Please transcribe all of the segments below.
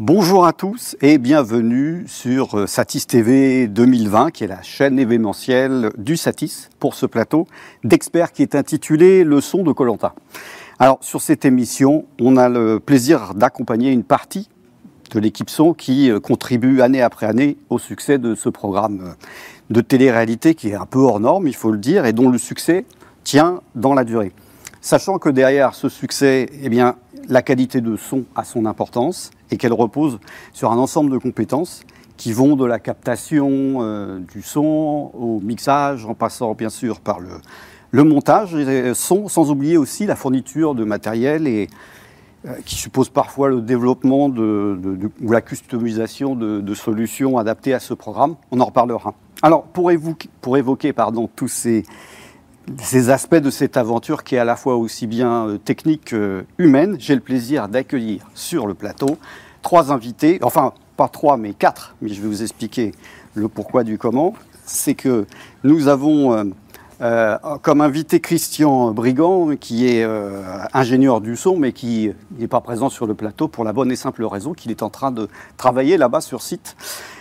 Bonjour à tous et bienvenue sur euh, Satis TV 2020, qui est la chaîne événementielle du Satis pour ce plateau d'experts qui est intitulé Le son de Colanta. Alors, sur cette émission, on a le plaisir d'accompagner une partie de l'équipe son qui euh, contribue année après année au succès de ce programme euh, de télé-réalité qui est un peu hors norme, il faut le dire, et dont le succès tient dans la durée. Sachant que derrière ce succès, eh bien, la qualité de son a son importance et qu'elle repose sur un ensemble de compétences qui vont de la captation euh, du son au mixage, en passant bien sûr par le, montage et son, sans oublier aussi la fourniture de matériel et euh, qui suppose parfois le développement ou la customisation de, solutions adaptées à ce programme. On en reparlera. Alors, pour évoquer, pardon, tous ces, ces aspects de cette aventure qui est à la fois aussi bien euh, technique que humaine, j'ai le plaisir d'accueillir sur le plateau trois invités, enfin pas trois mais quatre, mais je vais vous expliquer le pourquoi du comment. C'est que nous avons euh, euh, comme invité Christian Brigand, qui est euh, ingénieur du son, mais qui n'est pas présent sur le plateau pour la bonne et simple raison qu'il est en train de travailler là-bas sur site.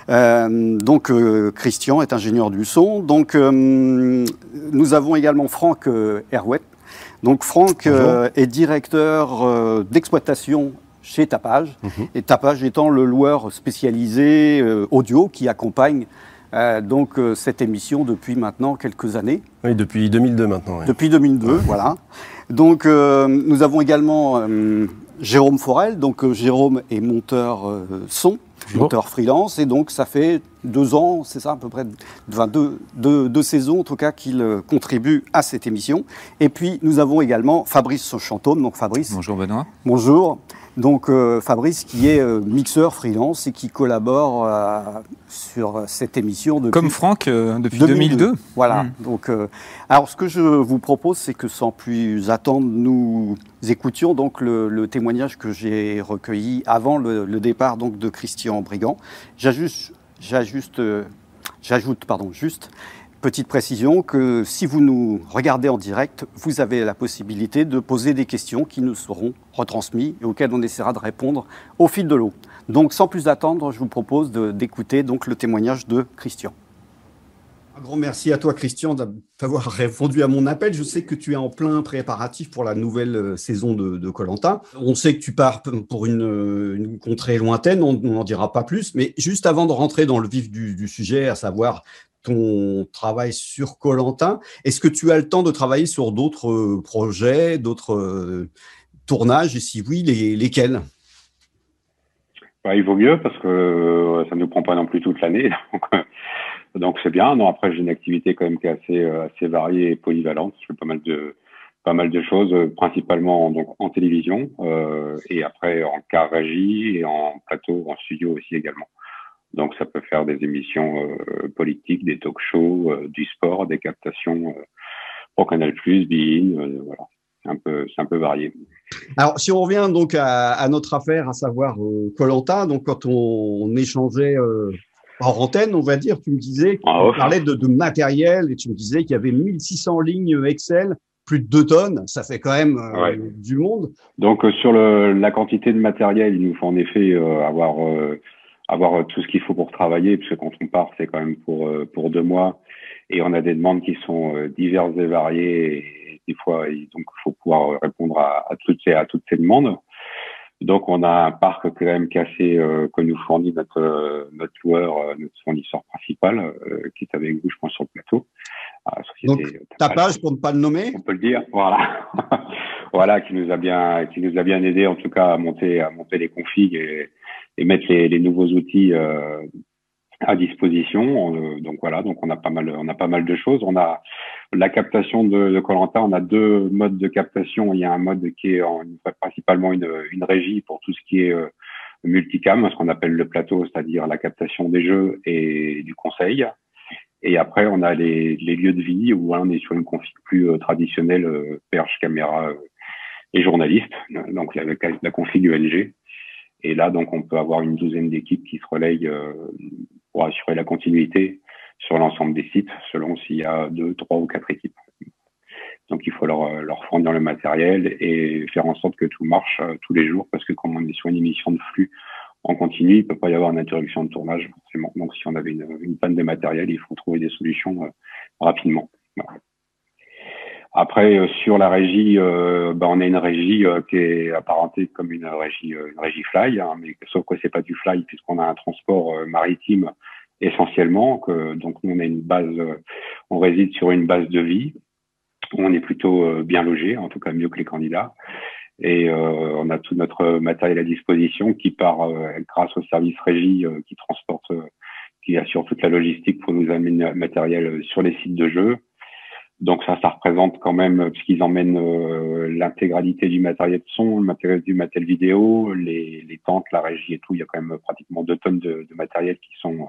Euh, donc Christian est ingénieur du son. Donc nous avons également Franck Herwet. Donc Franck est directeur d'exploitation chez Tapage, mhm. et Tapage étant le loueur spécialisé audio qui accompagne euh, donc euh, cette émission depuis maintenant quelques années. Oui, depuis 2002 maintenant. Depuis 2002, voilà. Donc euh, nous avons également Jérôme Forel. Donc Jérôme est monteur son, monteur freelance, et donc ça fait deux ans, c'est ça à peu près, enfin deux, deux, deux saisons en tout cas qu'il contribue à cette émission. Et puis nous avons également Fabrice Chantôme. Donc Fabrice. Bonjour Benoît. Bonjour. Donc euh, Fabrice qui est euh, mixeur freelance et qui collabore euh, sur cette émission depuis comme Franck depuis 2002. Voilà. Hmm. Donc alors ce que je vous propose c'est que sans plus attendre nous écoutions donc le, témoignage que j'ai recueilli avant le, le, départ donc de Christian Brigand. J'ajuste j'ajuste j'ajoute pardon juste Petite précision que si vous nous regardez en direct, vous avez la possibilité de poser des questions qui nous seront retransmises et auxquelles on essaiera de répondre au fil de l'eau. Donc sans plus attendre, je vous propose d'écouter donc le témoignage de Christian. Un grand merci à toi, Christian, d'avoir répondu à mon appel. Je sais que tu es en plein préparatif pour la nouvelle euh, saison de Colanta. On sait que tu pars pour une, une contrée lointaine, on n'en dira pas plus. Mais juste avant de rentrer dans le vif du, du sujet, à savoir ton travail sur Colantin. Est-ce que tu as le temps de travailler sur d'autres euh, projets, d'autres euh, tournages? Et si oui, lesquels? Bah, Il vaut mieux parce que euh, ça ne nous prend pas non plus toute l'année. Donc c'est bien. Non, après j'ai une activité quand même qui est assez, variée et polyvalente. Je fais pas mal de choses, principalement donc en télévision et après en car régie et en plateau, en studio aussi également. Donc ça peut faire des émissions euh, politiques, des talk shows, euh, du sport, des captations euh, pour Canal+, Bein, voilà. C'est un peu, c'est un peu varié. Alors, si on revient donc à, notre affaire, à savoir Colanta, donc quand on, échangeait en antenne, on va dire, tu me disais, tu ah, parlais de, de, matériel et tu me disais qu'il y avait 1600 lignes Excel, plus de 2 tonnes, ça fait quand même du monde. Donc sur le, la quantité de matériel, il nous faut en effet avoir avoir euh, tout ce qu'il faut pour travailler, puisque quand on part, c'est quand même pour euh, pour deux mois, et on a des demandes qui sont euh, diverses et variées, et des fois, donc il faut pouvoir répondre à, à, toutes ces à toutes ces demandes. Donc on a un parc quand même cassé que nous fournit notre notre loueur, notre fournisseur principal, qui est avec vous, je pense, sur le plateau. Donc, tapage pour ne pas le nommer? On peut le dire, voilà, voilà, qui nous a bien, qui nous a bien aidé en tout cas à monter, à monter les configs et, et mettre les, les nouveaux outils euh, à disposition. Euh, donc voilà, donc on a pas mal, on a pas mal de choses. On a la captation de Colanta. On a deux modes de captation. Il y a un mode qui est en, principalement une, une régie pour tout ce qui est euh, multicam, ce qu'on appelle le plateau, c'est-à-dire la captation des jeux et du conseil. Et après, on a les, les lieux de vie où on est sur une config plus traditionnelle, perche, caméra et journaliste, donc avec la config UNG. Et là, donc, on peut avoir une douzaine d'équipes qui se relayent euh, pour assurer la continuité sur l'ensemble des sites, selon s'il y a deux, trois ou quatre équipes. Donc, il faut leur, leur fournir le matériel et faire en sorte que tout marche euh, tous les jours, parce que comme on est sur une émission de flux, en continu, il peut pas y avoir une interruption de tournage forcément. Donc si on avait une, panne de matériel, il faut trouver des solutions rapidement. Après, euh, sur la régie, euh, bah, on a une régie euh, qui est apparentée comme une régie, une régie fly, hein, mais sauf que c'est pas du fly puisqu'on a un transport maritime essentiellement. Que, donc nous on a une base, on réside sur une base de vie. on est plutôt bien logé, en tout cas mieux que les candidats. Et on a tout notre matériel à disposition qui part grâce au service régie qui transporte, qui assure toute la logistique pour nous amener le matériel sur les sites de jeu donc ça, ça représente quand même, puisqu'ils emmènent euh, l'intégralité du matériel de son, le matériel du matériel vidéo, les, les, tentes, la régie et tout. Il y a quand même pratiquement deux tonnes de, de matériel qui sont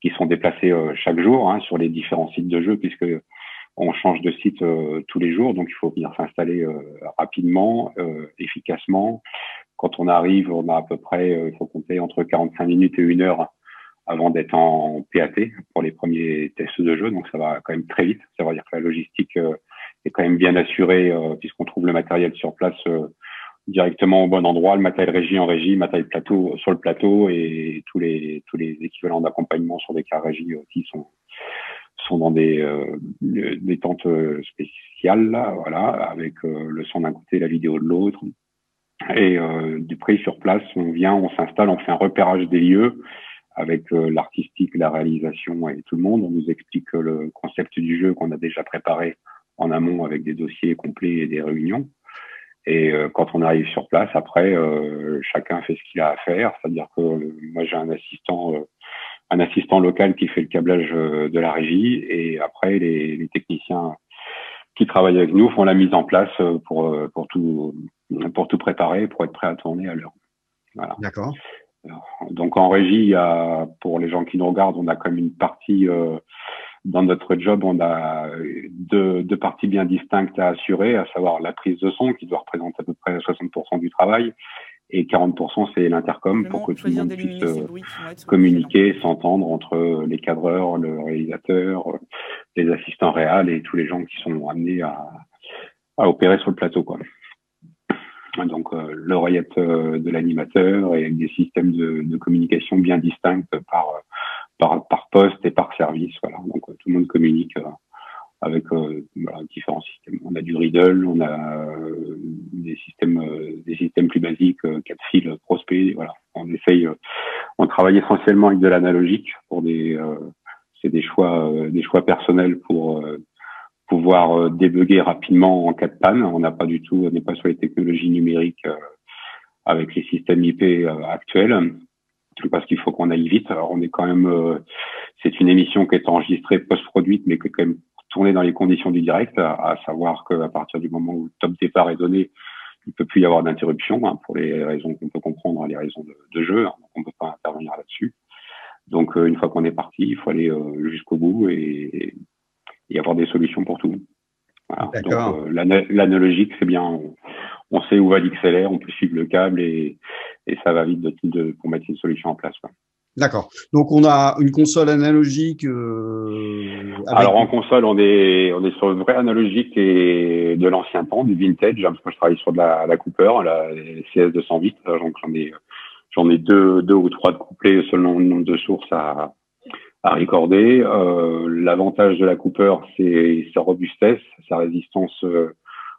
qui sont déplacés euh, chaque jour hein, sur les différents sites de jeu, puisque on change de site euh, tous les jours, donc il faut venir s'installer rapidement, efficacement. Quand on arrive, on a à peu près, il faut compter entre 45 minutes et une heure avant d'être en PAT pour les premiers tests de jeu. Donc ça va quand même très vite. Ça veut dire que la logistique euh, est quand même bien assurée euh, puisqu'on trouve le matériel sur place euh, directement au bon endroit, le matériel régie en régie, matériel plateau sur le plateau et tous les tous les équivalents d'accompagnement sur des cas régie aussi sont sont dans des des tentes spéciales là, voilà, avec le son d'un côté, la vidéo de l'autre. Et du prix sur place, on vient, on s'installe, on fait un repérage des lieux avec euh, l'artistique, la réalisation et tout le monde. On nous explique le concept du jeu qu'on a déjà préparé en amont avec des dossiers complets et des réunions. Et euh, quand on arrive sur place, après, euh, chacun fait ce qu'il a à faire. C'est-à-dire que moi, j'ai un assistant, un assistant local qui fait le câblage de la régie, et après, les, les, techniciens qui travaillent avec nous font la mise en place pour pour tout pour tout préparer, pour être prêt à tourner à l'heure. Voilà. D'accord. Donc en régie, pour les gens qui nous regardent, on a comme une partie euh, dans notre job, on a deux, deux, parties bien distinctes à assurer, à savoir la prise de son qui doit représenter à peu près 60% du travail et 40% c'est l'intercom pour que tout le monde puisse euh, communiquer, s'entendre entre les cadreurs, le réalisateur, les assistants réels et tous les gens qui sont amenés à, à opérer sur le plateau. Quoi donc euh, l'oreillette euh, de l'animateur et des systèmes de, de, communication bien distincts par, par, par poste et par service. Voilà. Donc tout le monde communique euh, avec différents systèmes. On a du Riddle, on a des systèmes des systèmes plus basiques, quatre fils, prospect. Voilà. On essaye, on travaille essentiellement avec de l'analogique pour des c'est des choix des choix personnels pour pouvoir euh, débugger rapidement en cas de panne. On n'a pas du tout, on n'est pas sur les technologies numériques euh, avec les systèmes IP euh, actuels parce qu'il faut qu'on aille vite. Alors on est quand même, c'est une émission qui est enregistrée post-produite, mais qui est quand même tournée dans les conditions du direct, à, savoir qu'à partir du moment où le top départ est donné, il peut plus y avoir d'interruption hein, pour les raisons qu'on peut comprendre, les raisons de, jeu. Hein, on ne peut pas intervenir là-dessus. Donc une fois qu'on est parti, il faut aller jusqu'au bout et, y avoir des solutions pour tout. Voilà. Donc euh, l'analogique, c'est bien, on, sait où va l'XLR, on peut suivre le câble et, et ça va vite de, de, pour mettre une solution en place. D'accord. Donc on a une console analogique. Euh, Alors en console, on est on est sur une vraie analogique et de l'ancien temps, du vintage. Parce que je travaille sur de la, la Cooper, la CS 208. Donc j'en ai j'en ai deux deux ou trois de couplets selon le nombre de sources à à recorder. Euh, L'avantage de la Cooper, c'est sa robustesse, sa résistance euh,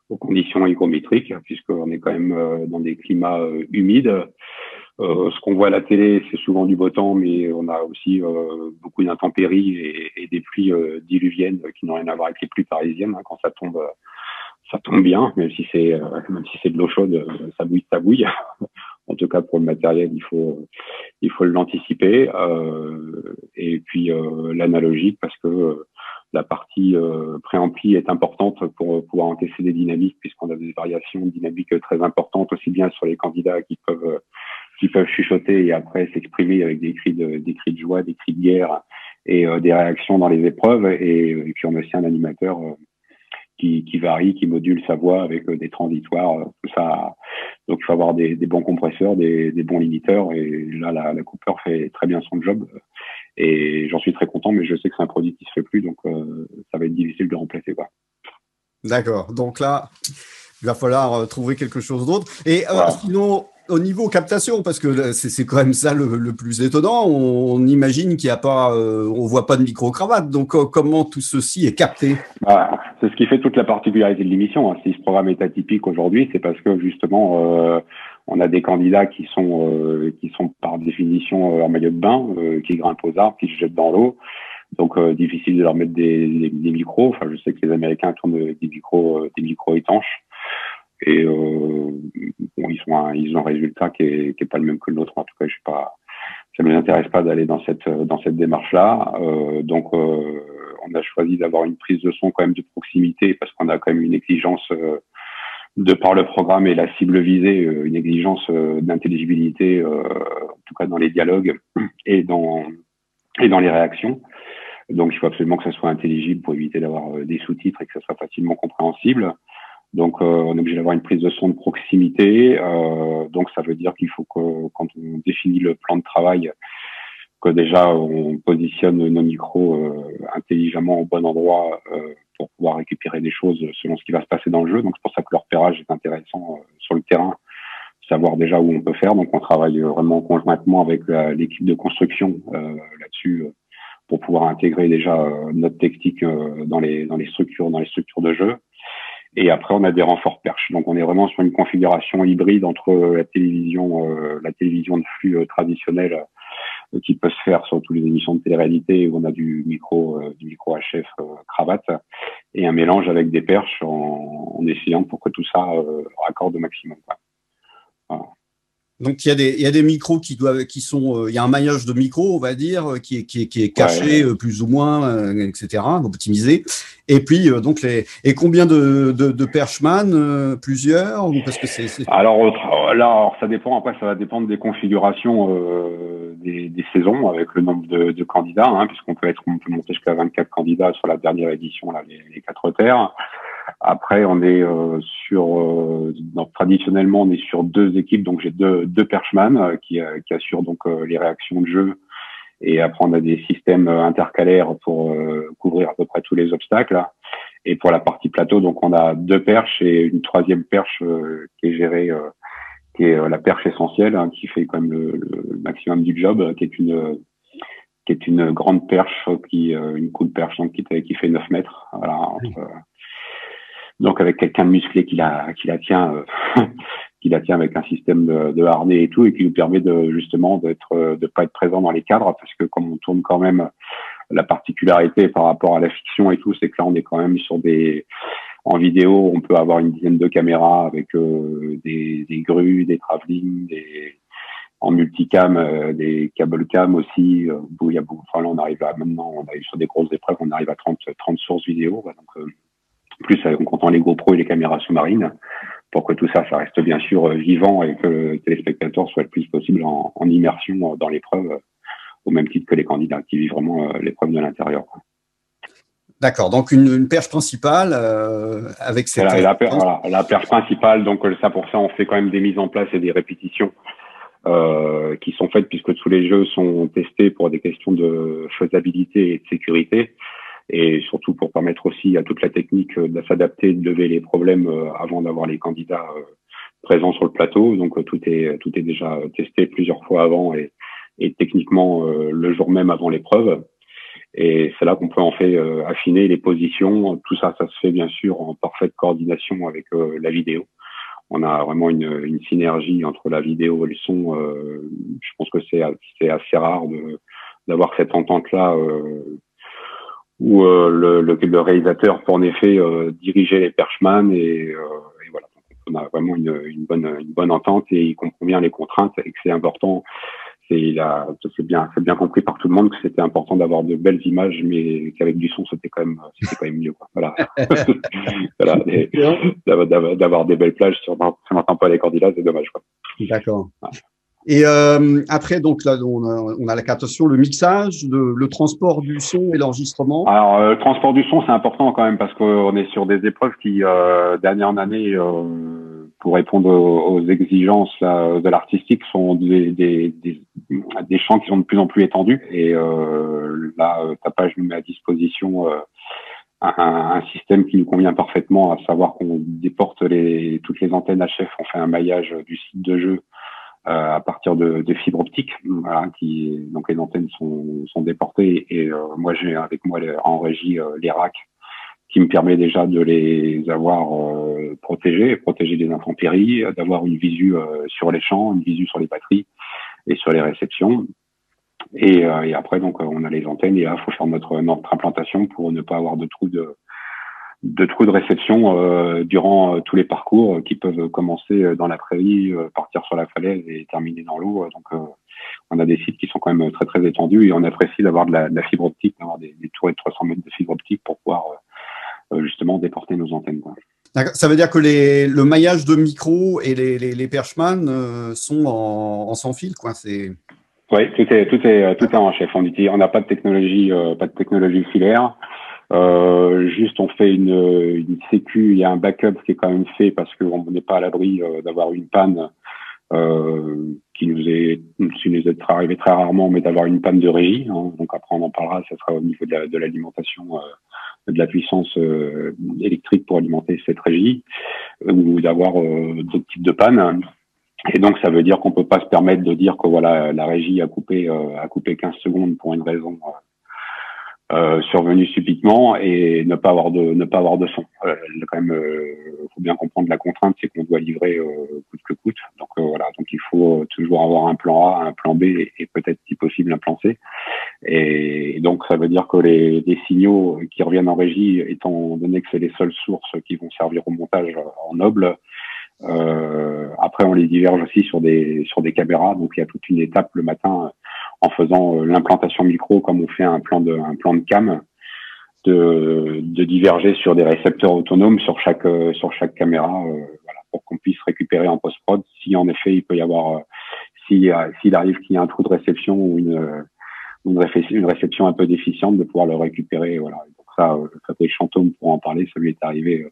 aux conditions hygrométriques, puisqu'on est quand même euh, dans des climats euh, humides. ce qu'on voit à la télé, c'est souvent du beau temps, mais on a aussi beaucoup d'intempéries et, et, des pluies diluviennes qui n'ont rien à voir avec les pluies parisiennes. Hein, quand ça tombe, ça tombe bien, même si c'est même si c'est de l'eau chaude, ça bouille, ça bouille. En tout cas, pour le matériel, il faut, il faut l'anticiper. Euh, et puis euh, l'analogique, parce que euh, la partie euh, préampli est importante pour pouvoir encaisser des dynamiques, puisqu'on a des variations dynamiques très importantes, aussi bien sur les candidats qui peuvent, qui peuvent chuchoter et après s'exprimer avec des cris de, des cris de joie, des cris de guerre et des réactions dans les épreuves. Et, et puis on a aussi un animateur qui, varie, qui module sa voix avec euh, des transitoires, euh, tout ça. Donc il faut avoir des, bons compresseurs, des, bons limiteurs. Et là, la, la, Cooper fait très bien son job. Et j'en suis très content, mais je sais que c'est un produit qui se fait plus, donc euh, ça va être difficile de remplacer quoi. D'accord. Donc là, il va falloir trouver quelque chose d'autre. Et sinon, au niveau captation, parce que c'est quand même ça le, plus étonnant, on, imagine qu'il n'y a pas, euh, on voit pas de micro-cravate. Donc, euh, comment tout ceci est capté? Bah, C'est ce qui fait toute la particularité de l'émission. Hein. Si ce programme est atypique aujourd'hui, c'est parce que justement, euh, on a des candidats qui sont, qui sont par définition en maillot de bain, qui grimpent aux arbres, qui se jettent dans l'eau. Donc, difficile de leur mettre des, des, micros. Enfin, je sais que les Américains tournent des micros, des micros étanches. Et euh, bon, ils ont un, ils ont un résultat qui est, qui est pas le même que le nôtre. En tout cas, je sais pas, ça nous intéresse pas d'aller dans cette dans cette démarche-là. Euh, donc, euh, on a choisi d'avoir une prise de son quand même de proximité parce qu'on a quand même une exigence euh, de par le programme et la cible visée, euh, une exigence d'intelligibilité, en tout cas dans les dialogues et dans et dans les réactions. Donc, il faut absolument que ça soit intelligible pour éviter d'avoir des sous-titres et que ça soit facilement compréhensible. Donc, euh, on est obligé d'avoir une prise de son de proximité. Euh, donc, ça veut dire qu'il faut que, quand on définit le plan de travail, que déjà on positionne nos micros euh, intelligemment au bon endroit pour pouvoir récupérer des choses selon ce qui va se passer dans le jeu. Donc, c'est pour ça que le repérage est intéressant sur le terrain, savoir déjà où on peut faire. Donc, on travaille vraiment conjointement avec l'équipe de construction là-dessus pour pouvoir intégrer déjà notre technique dans les dans les structures dans les structures de jeu. Et après, on a des renforts perches. Donc, on est vraiment sur une configuration hybride entre la télévision, euh, la télévision de flux euh, traditionnelle euh, qui peut se faire sur toutes les émissions de télé-réalité où on a du micro, du micro HF cravate et un mélange avec des perches en, en essayant pour que tout ça raccorde au maximum. Voilà. Donc il y a des il y a des micros qui doivent qui sont il y a un maillage de micros on va dire qui est qui est, qui est caché plus ou moins etc optimisé. Et puis euh, donc les et combien de de, de perchman euh, plusieurs ou parce que c'est alors là alors, ça dépend après ça va dépendre des configurations euh, des, des, saisons avec le nombre de, de candidats hein, puisqu'on peut être on peut monter jusqu'à 24 candidats sur la dernière édition là les, les quatre terres après on est sur donc, traditionnellement on est sur deux équipes donc j'ai deux deux perchman qui qui assurent donc les réactions de jeu et après, on a des systèmes euh, intercalaires pour euh, couvrir à peu près tous les obstacles. Et pour la partie plateau, donc on a deux perches et une troisième perche euh, qui est gérée, qui est la perche essentielle, hein, qui fait quand même le, le, maximum du job, qui est une qui est une grande perche, qui une cool perche donc, qui, qui fait 9 mètres. Voilà, entre, donc avec quelqu'un de musclé qui la qui la tient qui la tient avec un système de, harnais et tout, et qui nous permet de justement d'être de pas être présent dans les cadres, parce que comme on tourne quand même la particularité par rapport à la fiction et tout, c'est que là on est quand même sur des en vidéo, on peut avoir une dizaine de caméras avec euh, des, des, grues, des travelling, des en multicam, euh, des cable cam aussi. Euh, enfin là on arrive à maintenant, on arrive sur des grosses épreuves, on arrive à 30 30 sources vidéo, donc plus en comptant les GoPro et les caméras sous-marines pour que tout ça, ça reste bien sûr euh, vivant et que le téléspectateur soit le plus possible en, immersion dans l'épreuve, au même titre que les candidats qui vivent vraiment euh, l'épreuve de l'intérieur. D'accord, donc une, perche principale euh, avec cette... La, voilà, la, perche principale, donc ça pour ça on fait quand même des mises en place et des répétitions euh, qui sont faites puisque tous les jeux sont testés pour des questions de faisabilité et de sécurité et surtout pour permettre aussi à toute la technique euh, de s'adapter, de lever les problèmes euh, avant d'avoir les candidats euh, présents sur le plateau. Donc tout est tout est déjà testé plusieurs fois avant et, et techniquement le jour même avant l'épreuve. Et c'est là qu'on peut en fait affiner les positions. Tout ça, ça se fait bien sûr en parfaite coordination avec la vidéo. On a vraiment une, une, synergie entre la vidéo et le son. je pense que c'est assez rare d'avoir cette entente là où euh, le, le, le, réalisateur peut en effet euh, diriger les perchman et, euh, et, voilà. on a vraiment une, une, bonne, une bonne entente et il comprend bien les contraintes et que c'est important. C'est c'est bien, c'est bien compris par tout le monde que c'était important d'avoir de belles images, mais qu'avec du son c'était quand même, c'était quand même mieux. Quoi. Voilà, voilà d'avoir des belles plages sur, on n'entend pas les candidats, c'est dommage. Quoi. D'accord. Et euh, après, donc là, on a, on a, la captation, le mixage, le, le transport du son et l'enregistrement. Alors, euh, le transport du son, c'est important quand même parce qu'on est sur des épreuves qui, euh, d'année en année, euh, pour répondre aux, exigences de l'artistique, sont des, des, des, des, champs qui sont de plus en plus étendus. Et euh, là, Tapage nous met à disposition un, un, système qui nous convient parfaitement, à savoir qu'on déporte les, toutes les antennes HF, on fait un maillage du site de jeu à partir de, de fibres optiques. qui donc les antennes sont, sont déportées et moi j'ai avec moi en régie les racks qui me permet déjà de les avoir protégés, protéger des intempéries, d'avoir une visu sur les champs, une visu sur les batteries et sur les réceptions. Et, et après donc on a les antennes et là faut faire notre notre implantation pour ne pas avoir de trous de de trous de réception euh, durant euh, tous les parcours euh, qui peuvent commencer dans la prairie, partir sur la falaise et terminer dans l'eau. Donc, on a des sites qui sont quand même très très étendus et on apprécie d'avoir de, de la, fibre optique, d'avoir des, des tours de 300 mètres de fibre optique pour pouvoir justement déporter nos antennes. Ça veut dire que les, le maillage de micro et les, les, les perchman sont en, en, sans fil, quoi. C'est oui, tout est tout est tout est en chef. On n'a pas de technologie, pas de technologie filaire. Euh, juste, on fait une, une sécu, il y a un backup qui est quand même fait parce qu'on n'est pas à l'abri euh, d'avoir une panne euh, qui nous est, qui nous est arrivé très rarement, mais d'avoir une panne de régie. Hein. Donc après, on en parlera, ça sera au niveau de l'alimentation, de, de, la puissance électrique pour alimenter cette régie, ou d'avoir d'autres types de pannes. Et donc, ça veut dire qu'on peut pas se permettre de dire que voilà, la régie a coupé, a coupé 15 secondes pour une raison euh, survenu subitement et ne pas avoir de ne pas avoir de son. Euh, euh, faut bien comprendre la contrainte, c'est qu'on doit livrer euh, coûte que coûte. Donc euh, voilà, donc il faut toujours avoir un plan A, un plan B et, peut-être si possible un plan C. Et, donc ça veut dire que les, les, signaux qui reviennent en régie, étant donné que c'est les seules sources qui vont servir au montage en noble, après on les diverge aussi sur des sur des caméras. Donc il y a toute une étape le matin en faisant euh, l'implantation micro comme on fait un plan de, un plan de cam, de, de diverger sur des récepteurs autonomes sur chaque, euh, sur chaque caméra, euh, voilà, pour qu'on puisse récupérer en post-prod si en effet il peut y avoir, s'il arrive qu'il y ait un trou de réception ou une, une, réception, un peu déficiente, de pouvoir le récupérer. Voilà. Donc ça, fait Chantôme pour en parler, ça lui est arrivé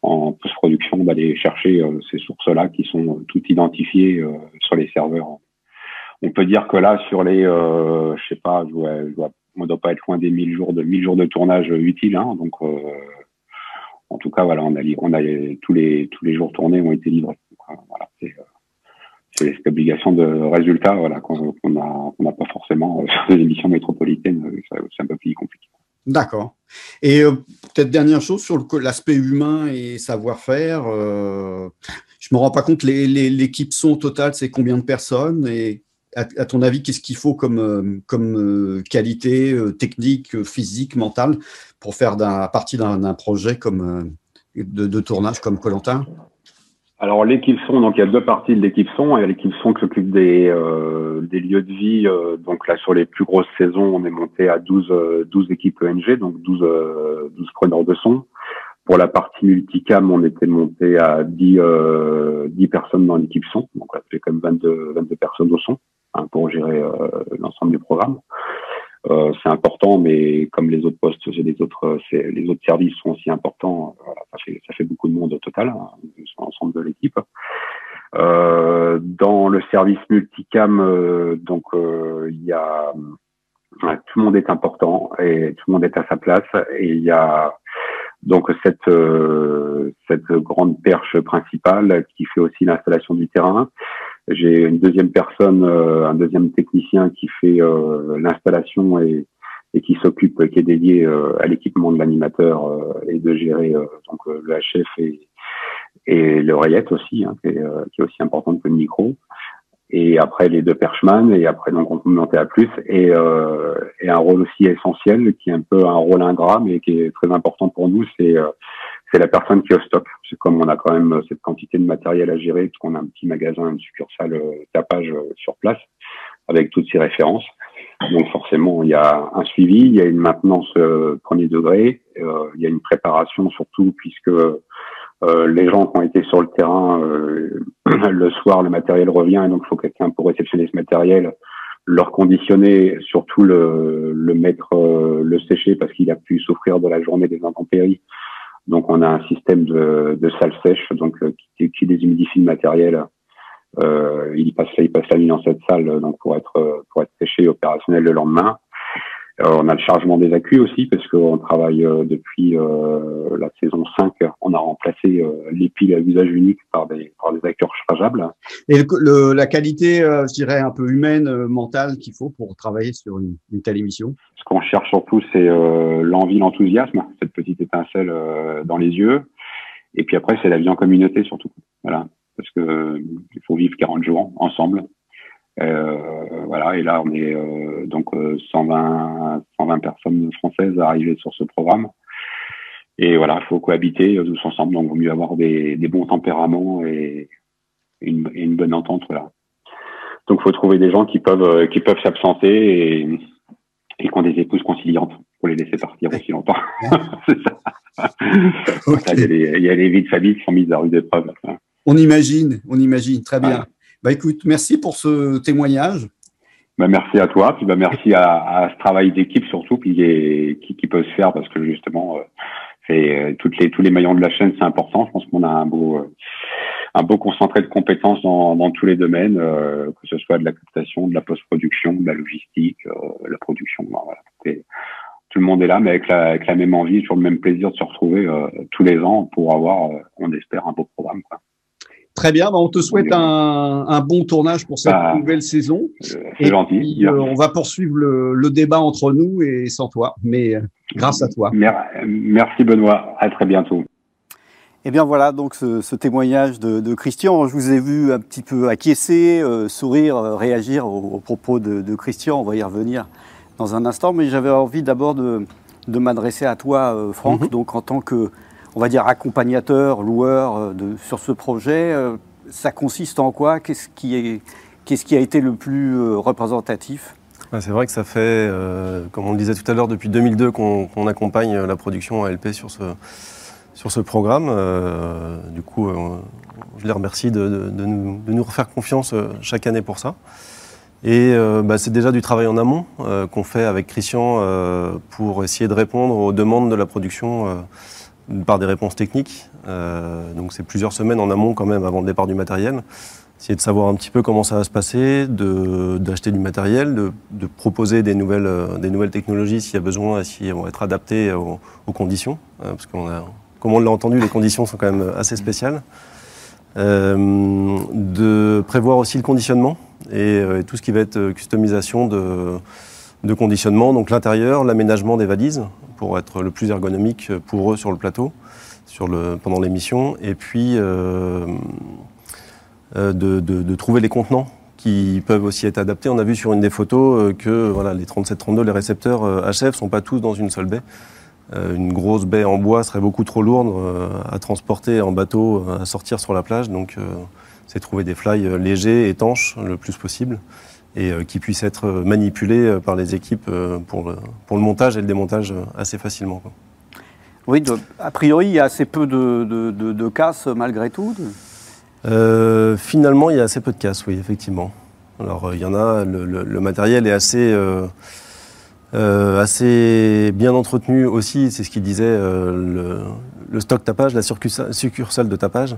en post-production d'aller chercher ces sources-là qui sont toutes identifiées sur les serveurs on peut dire que là, sur les, euh, je sais pas, je on doit pas être loin des 1000 jours de 1000 jours de tournage utiles. Hein, donc, euh, en tout cas, voilà, on a, on a tous les tous les jours tournés ont été livrés. Euh, voilà, c'est c'est cette obligation de résultat, voilà, qu'on n'a pas forcément sur des émissions métropolitaines. C'est un peu plus compliqué. D'accord. Et peut-être dernière chose sur l'aspect humain et savoir-faire. je me rends pas compte, l'équipe son totale, c'est combien de personnes et à, ton avis, qu'est-ce qu'il faut comme, euh, comme euh, qualité euh, technique, physique, mentale pour faire à partie d'un projet comme, de, tournage comme Colantin alors l'équipe son, donc il y a deux parties de l'équipe son. Il y a l'équipe son qui s'occupe des, des lieux de vie. donc là sur les plus grosses saisons, on est monté à 12, 12 équipes ENG, donc 12, 12 preneurs de son. Pour la partie multicam, on était monté à 10, 10 personnes dans l'équipe son. Donc fait quand même 22, 22 personnes au son. Hein, pour gérer euh, l'ensemble du programme. Euh, c'est important, mais comme les autres postes, les autres, les autres services sont aussi importants. Ça, fait, beaucoup de monde au total, hein, l'ensemble de l'équipe. Euh, dans le service multicam, euh, donc il y a tout le monde est important et tout le monde est à sa place et il y a donc cette cette grande perche principale qui fait aussi l'installation du terrain j'ai une deuxième personne, euh, un deuxième technicien qui fait euh, l'installation et, et qui s'occupe, qui est dédié euh, à l'équipement de l'animateur et de gérer donc le HF et, et l'oreillette aussi, hein, qui, est, qui, est, aussi importante que le micro. Et après les deux perchman et après donc on peut monter à plus et, et un rôle aussi essentiel qui est un peu un rôle ingrat mais qui est très important pour nous, c'est c'est la personne qui est au stock. C'est comme on a quand même cette quantité de matériel à gérer, parce qu'on a un petit magasin, une succursale euh, tapage euh, sur place, avec toutes ces références. Donc forcément, il y a un suivi, il y a une maintenance euh, premier degré, il y a une préparation surtout, puisque les gens qui ont été sur le terrain, le soir, le matériel revient, et donc il faut quelqu'un pour réceptionner ce matériel, leur conditionner, surtout le, le mettre, le sécher, parce qu'il a pu souffrir de la journée des intempéries donc on a un système de, de salle sèche, donc euh, qui, qui déshumidifie le matériel. Euh, il passe il passe la nuit dans cette salle, donc pour être pour être séché opérationnel le lendemain. Euh, on a le chargement des accus aussi parce qu'on travaille euh, depuis euh, la saison 5. On a remplacé les piles à usage unique par des, par des accus rechargeables. Et le, la qualité, je dirais, un peu humaine, mentale qu'il faut pour travailler sur une, une telle émission? Ce qu'on cherche surtout, c'est l'envie, l'enthousiasme, cette petite étincelle dans les yeux. Et puis après, c'est la vie en communauté surtout. Voilà. Parce que il faut vivre 40 jours ensemble. Euh, voilà, et là on est euh, donc 120, euh, 120 personnes françaises arrivées sur ce programme. Et voilà, il faut cohabiter tous ensemble, donc il vaut mieux avoir des, des bons tempéraments et une, une, bonne entente. Donc il faut trouver des gens qui peuvent qui peuvent s'absenter et, et qui ont des épouses conciliantes pour les laisser partir aussi longtemps. C'est ça. Il, y a les, il y a les vies de famille qui sont mises à rude épreuve. On imagine, on imagine, très bien. Bah écoute, merci pour ce témoignage. Bah, merci à toi, puis bah, merci à, à ce travail d'équipe surtout, puis qui, qui, peut se faire parce que justement, euh, c'est euh, toutes les tous les maillons de la chaîne, c'est important. Je pense qu'on a un beau euh, un beau concentré de compétences dans, dans tous les domaines, euh, que ce soit de la captation, de la post-production, de la logistique, la production. Voilà. tout le monde est là, mais avec la, avec la même envie, sur le même plaisir de se retrouver tous les ans pour avoir, on espère, un beau programme. Quoi. Très bien, bah, on te souhaite un, un, bon tournage pour cette bah, nouvelle saison. Euh, c'est gentil. Euh, on va poursuivre le, le, débat entre nous et sans toi, mais euh, grâce à toi. Merci Benoît, à très bientôt. Eh bien voilà, donc ce, ce témoignage de, de, Christian, je vous ai vu un petit peu acquiescer, euh, sourire, réagir aux, propos de, de, Christian, on va y revenir dans un instant, mais j'avais envie d'abord de, de m'adresser à toi, Franck, mm-hmm. donc en tant que on va dire, accompagnateur, loueur euh, sur ce projet. Euh, ça consiste en quoi? Qu'est-ce qui, a été le plus euh, représentatif? C'est vrai que ça fait, comme on le disait tout à l'heure, depuis 2002 qu'on, accompagne la production ALP sur ce, sur ce programme. du coup, je les remercie de, de, nous, de, nous, refaire confiance chaque année pour ça. Et bah, c'est déjà du travail en amont qu'on fait avec Christian pour essayer de répondre aux demandes de la production par des réponses techniques. Euh, donc c'est plusieurs semaines en amont quand même avant le départ du matériel. Essayer de savoir un petit peu comment ça va se passer, d'acheter du matériel, de, proposer des nouvelles, euh, des nouvelles technologies s'il y a besoin et si elles vont être adaptées aux, conditions. Euh, parce qu'on a, comme on l'a entendu, les conditions sont quand même assez spéciales. De prévoir aussi le conditionnement et, et, tout ce qui va être customisation de, de conditionnement, donc l'intérieur, l'aménagement des valises pour être le plus ergonomique pour eux sur le plateau sur le, pendant l'émission, et puis euh, euh, de, trouver les contenants qui peuvent aussi être adaptés. On a vu sur une des photos euh, que voilà, les 3732, les récepteurs HF, ne sont pas tous dans une seule baie. Une grosse baie en bois serait beaucoup trop lourde à transporter en bateau, à sortir sur la plage. Donc, c'est trouver des fly légers, étanches, le plus possible et euh, qui puissent être manipulés euh, par les équipes euh, pour le, pour le montage et le démontage assez facilement. Quoi. Oui, a priori, il y a assez peu de, de, casses malgré tout euh, Finalement, il y a assez peu de casses, oui, effectivement. Alors, il y en a, le, le, le matériel est assez, euh, euh, assez bien entretenu aussi, c'est ce qu'il disait, le, stock tapage, la succursale de tapage.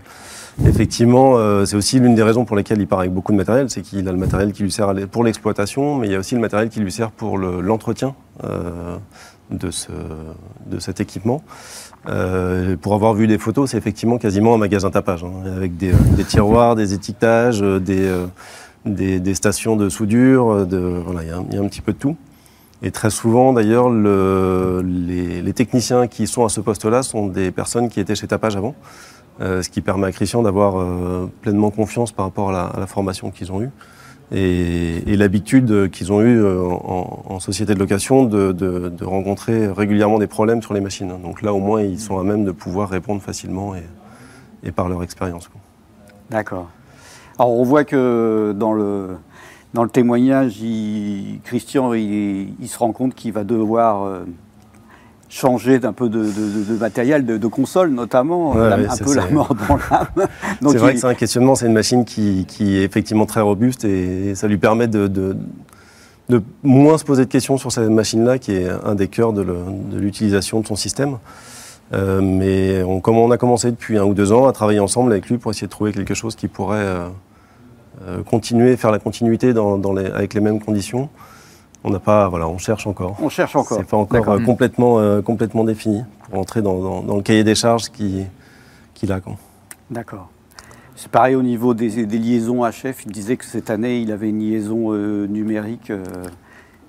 Effectivement, euh, c'est aussi l'une des raisons pour lesquelles il part avec beaucoup de matériel, c'est qu'il a le matériel qui lui sert pour l'exploitation, mais il y a aussi le matériel qui lui sert pour l'entretien euh, de, ce, de cet équipement. Euh, pour avoir vu des photos, c'est effectivement quasiment un magasin tapage, hein, avec des, des, tiroirs, des étiquetages, des, euh, des, des, stations de soudure, de, voilà, il y, a un, y, a un petit peu de tout. Et très souvent, d'ailleurs, le, les, les, techniciens qui sont à ce poste-là sont des personnes qui étaient chez Tapage avant. Euh, ce qui permet à Christian d'avoir euh, pleinement confiance par rapport à la, formation qu'ils ont eue et, l'habitude qu'ils ont eue euh, en, société de location de, rencontrer régulièrement des problèmes sur les machines. Donc là, au moins, ils sont à même de pouvoir répondre facilement et, par leur expérience. D'accord. Alors, on voit que dans le, dans le témoignage, Christian, il, se rend compte qu'il va devoir changer d'un peu de, de, de, matériel, de, console notamment, ouais, la, un peu la mort dans l'âme. C'est vrai il... que c'est un questionnement, c'est une machine qui, qui, est effectivement très robuste et ça lui permet de, de, moins se poser de questions sur cette machine-là, qui est un des cœurs de l'utilisation de son système. Euh, mais on, comme on a commencé depuis un ou deux ans à travailler ensemble avec lui pour essayer de trouver quelque chose qui pourrait euh, euh, continuer, faire la continuité dans, dans les, avec les mêmes conditions On n'a pas, voilà, on cherche encore. On cherche encore. C'est pas encore euh, complètement, euh, complètement défini pour entrer dans, dans, le cahier des charges qu'il qui a. D'accord. C'est pareil au niveau des, des, liaisons HF. Il disait que cette année, il avait une liaison euh, numérique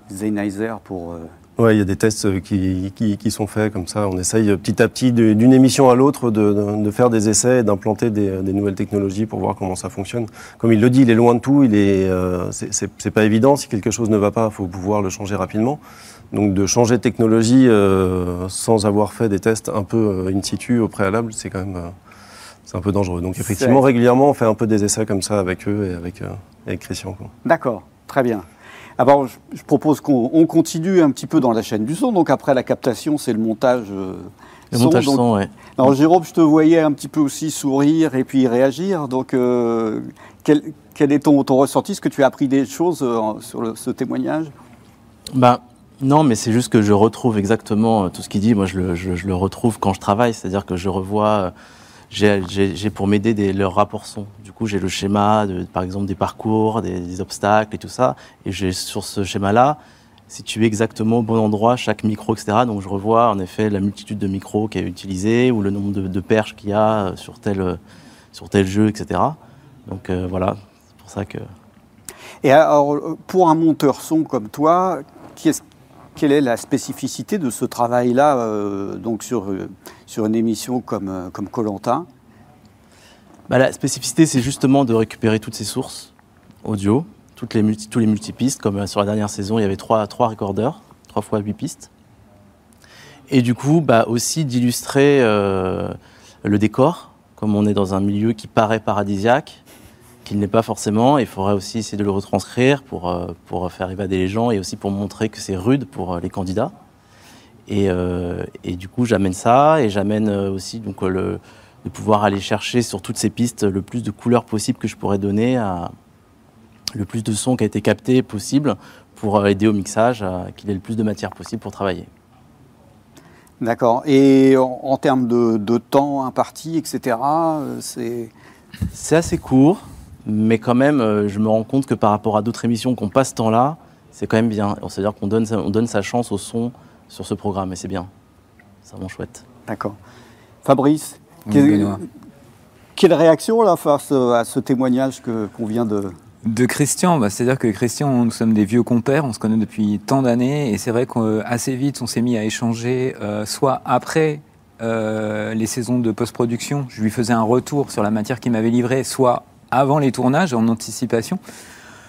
Zenizer pour oui, il y a des tests euh, qui, qui, sont faits comme ça. On essaye euh, petit à petit, d'une émission à l'autre, de, de, faire des essais et d'implanter des, des, nouvelles technologies pour voir comment ça fonctionne. Comme il le dit, il est loin de tout. Il est, euh, c'est pas évident. Si quelque chose ne va pas, il faut pouvoir le changer rapidement. Donc de changer de technologie euh, sans avoir fait des tests un peu in situ au préalable, c'est quand même c'est un peu dangereux. Donc effectivement, régulièrement, on fait un peu des essais comme ça avec eux et avec, avec Christian. D'accord, très bien. Alors, je, propose qu'on continue un petit peu dans la chaîne du son. Donc, après la captation, c'est le montage. Euh, le montage son. Alors, Jérôme, je te voyais un petit peu aussi sourire et puis réagir. Donc, euh, quel, est ton, ton, ressenti? Est-ce que tu as appris des choses euh, sur ce témoignage? Bah, Non, mais c'est juste que je retrouve exactement tout ce qu'il dit. Moi, je le, je le, retrouve quand je travaille. C'est-à-dire que je revois j'ai pour m'aider leurs rapports son. Du coup, j'ai le schéma, par exemple, des parcours, des, obstacles et tout ça. Et j'ai sur ce schéma-là situé exactement au bon endroit chaque micro, etc. Donc, je revois en effet la multitude de micros qui est utilisé ou le nombre de, perches qu'il y a sur tel, sur tel jeu, etc. Donc, euh, voilà, c'est pour ça que. Et alors, pour un monteur son comme toi, quelle est la spécificité de ce travail-là euh, donc sur, euh, sur une émission comme euh, comme Colantin bah, La spécificité, c'est justement de récupérer toutes ces sources audio, toutes les tous les multipistes, comme sur la dernière saison, il y avait trois, trois recordeurs, trois fois huit pistes. Et du coup, bah, aussi d'illustrer le décor, comme on est dans un milieu qui paraît paradisiaque, qu'il n'est pas forcément. Il faudrait aussi essayer de le retranscrire pour, pour faire évader les gens et aussi pour montrer que c'est rude pour les candidats. Euh, et, du coup, j'amène ça et j'amène euh, aussi donc, euh, le, de pouvoir aller chercher sur toutes ces pistes le plus de couleurs possible que je pourrais donner, à, le plus de sons qui a été capté possible pour aider au mixage, qu'il ait le plus de matière possible pour travailler. D'accord. Et en, termes de, de, temps imparti, etc., c'est... C'est assez court, mais quand même, je me rends compte que par rapport à d'autres émissions qu'on passe ce temps-là, c'est quand même bien. C'est-à-dire qu'on donne, on donne sa chance au son sur ce programme et c'est bien. C'est vraiment chouette. D'accord. Fabrice, quelle, réaction là face à ce témoignage qu'on vient de, de Christian, bah, c'est-à-dire que Christian, nous sommes des vieux compères, on se connaît depuis tant d'années, et c'est vrai qu'assez vite, on s'est mis à échanger, euh, soit après euh, les saisons de post-production, je lui faisais un retour sur la matière qu'il m'avait livrée, soit avant les tournages, en anticipation.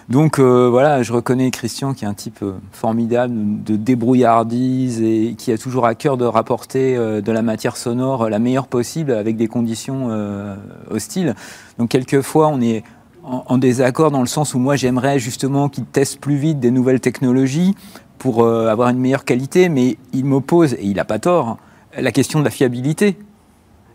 Donc euh, voilà, je reconnais Christian qui est un type euh, formidable de débrouillardise et qui a toujours à cœur de rapporter euh, de la matière sonore la meilleure possible avec des conditions hostiles. Donc quelquefois on est en, désaccord dans le sens où moi j'aimerais justement qu'il teste plus vite des nouvelles technologies pour avoir une meilleure qualité, mais il m'oppose, et il n'a pas tort, la question de la fiabilité.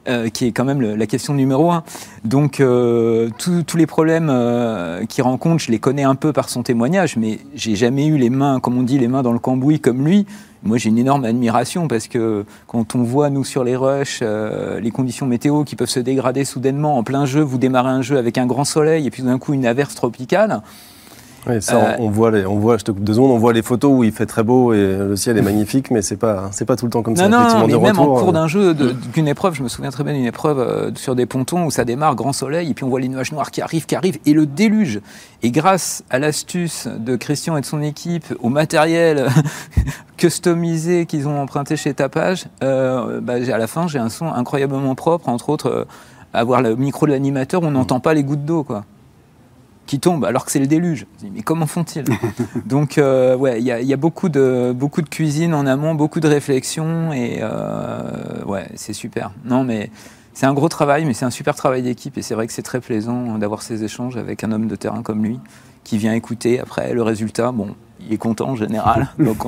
Euh, qui est quand même la question numéro un. Donc euh, tous les problèmes euh, qu'il rencontre, je les connais un peu par son témoignage, mais j'ai jamais eu les mains, comme on dit, les mains dans le cambouis comme lui. Moi, j'ai une énorme admiration parce que quand on voit, nous, sur les rushs, les conditions météo qui peuvent se dégrader soudainement en plein jeu, vous démarrez un jeu avec un grand soleil et puis d'un coup une averse tropicale, oui, ça, on, voit les, on voit, je te coupe deux secondes, on voit les photos où il fait très beau et le ciel est magnifique, mais c'est pas, c'est pas tout le temps comme ça. Non, non, mais même en cours euh. d'un jeu, d'une épreuve, je me souviens très bien d'une épreuve euh, sur des pontons où ça démarre, grand soleil, et puis on voit les nuages noirs qui arrivent, qui arrivent, et le déluge. Et grâce à l'astuce de Christian et de son équipe, au matériel customisé qu'ils ont emprunté chez Tapage, euh, bah, à la fin, j'ai un son incroyablement propre, entre autres, avoir le micro de l'animateur, on n'entend pas les gouttes d'eau, quoi qui tombe alors que c'est le déluge. mais comment font-ils? Donc, euh, ouais, il y, a beaucoup de, beaucoup de cuisine en amont, beaucoup de réflexion, et euh, ouais, c'est super. Non, mais c'est un gros travail, mais c'est un super travail d'équipe, et c'est vrai que c'est très plaisant d'avoir ces échanges avec un homme de terrain comme lui, qui vient écouter après le résultat. Bon, il est content en général. Donc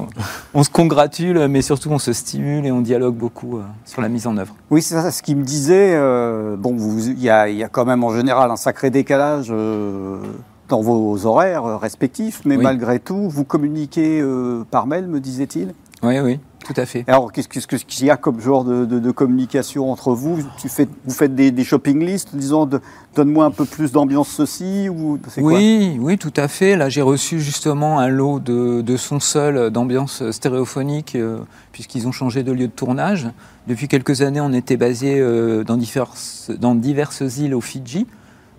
on, se congratule, mais surtout on se stimule et on dialogue beaucoup euh, sur la mise en œuvre. Oui, c'est ça ce qu'il me disait. Euh, bon, il y, a quand même en général un sacré décalage euh, dans vos horaires respectifs, mais malgré tout, vous communiquez par mail, me disait-il? Oui, oui. Tout à fait. Alors, qu'est-ce qu'est-ce que- qu'il y a comme genre de, de- de communication entre vous? Tu fais, Vous faites des, des shopping lists disant de- donne-moi un peu plus d'ambiance ceci ou quoi? Oui, oui, tout à fait. Là, j'ai reçu justement un lot de, de sons seuls, d'ambiance stéréophonique, euh, puisqu'ils ont changé de lieu de tournage. Depuis quelques années, on était basé euh, dans, diverses, dans diverses îles au Fidji.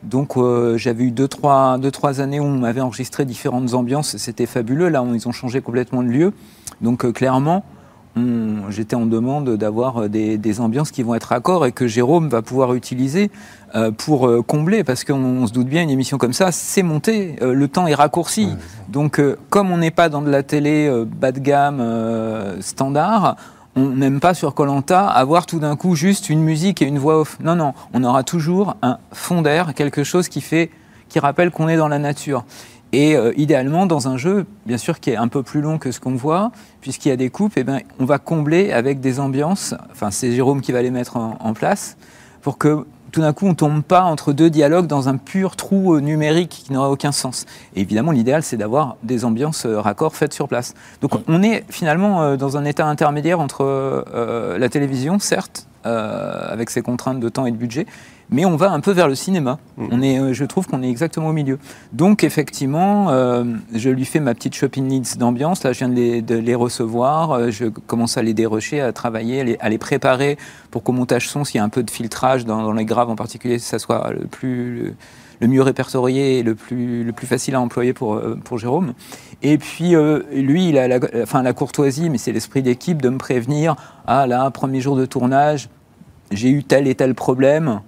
Donc, euh, j'avais eu deux trois, deux, trois années où on m'avait enregistré différentes ambiances. C'était fabuleux. Là, on- ils ont changé complètement de lieu. Donc, euh, clairement, j'étais en demande d'avoir euh, des, des ambiances qui vont être accords et que Jérôme va pouvoir utiliser euh, pour euh, combler, parce qu'on on se doute bien, une émission comme ça, c'est monté, le temps est raccourci. Donc, comme on n'est pas dans de la télé bas de gamme standard, on n'aime pas sur Colanta avoir tout d'un coup juste une musique et une voix off. Non, non, on aura toujours un fond d'air, quelque chose qui fait, qui rappelle qu'on est dans la nature. Et euh, idéalement, dans un jeu, bien sûr, qui est un peu plus long que ce qu'on voit, puisqu'il y a des coupes, eh ben, on va combler avec des ambiances. Enfin, c'est Jérôme qui va les mettre en, en place pour que tout d'un coup, on tombe pas entre deux dialogues dans un pur trou euh, numérique qui n'aurait aucun sens. Et évidemment, l'idéal, c'est d'avoir des ambiances euh, raccords faites sur place. Donc, on est finalement euh, dans un état intermédiaire entre euh, la télévision, certes, euh, avec ses contraintes de temps et de budget, mais on va un peu vers le cinéma. On est, euh, je trouve qu'on est exactement au milieu. Donc effectivement, euh, je lui fais ma petite shopping needs d'ambiance. Là, je viens de les, de les recevoir. Euh, je commence à les dérocher, à travailler, à les, à les préparer pour qu'au montage son, s'il y a un peu de filtrage dans, dans les graves en particulier, ça soit le plus le, le mieux répertorié et le plus, le plus facile à employer pour, pour Jérôme. Et puis, euh, lui, il a la, enfin, la courtoisie, mais c'est l'esprit d'équipe de me prévenir. Ah là, premier jour de tournage, j'ai eu tel et tel problème.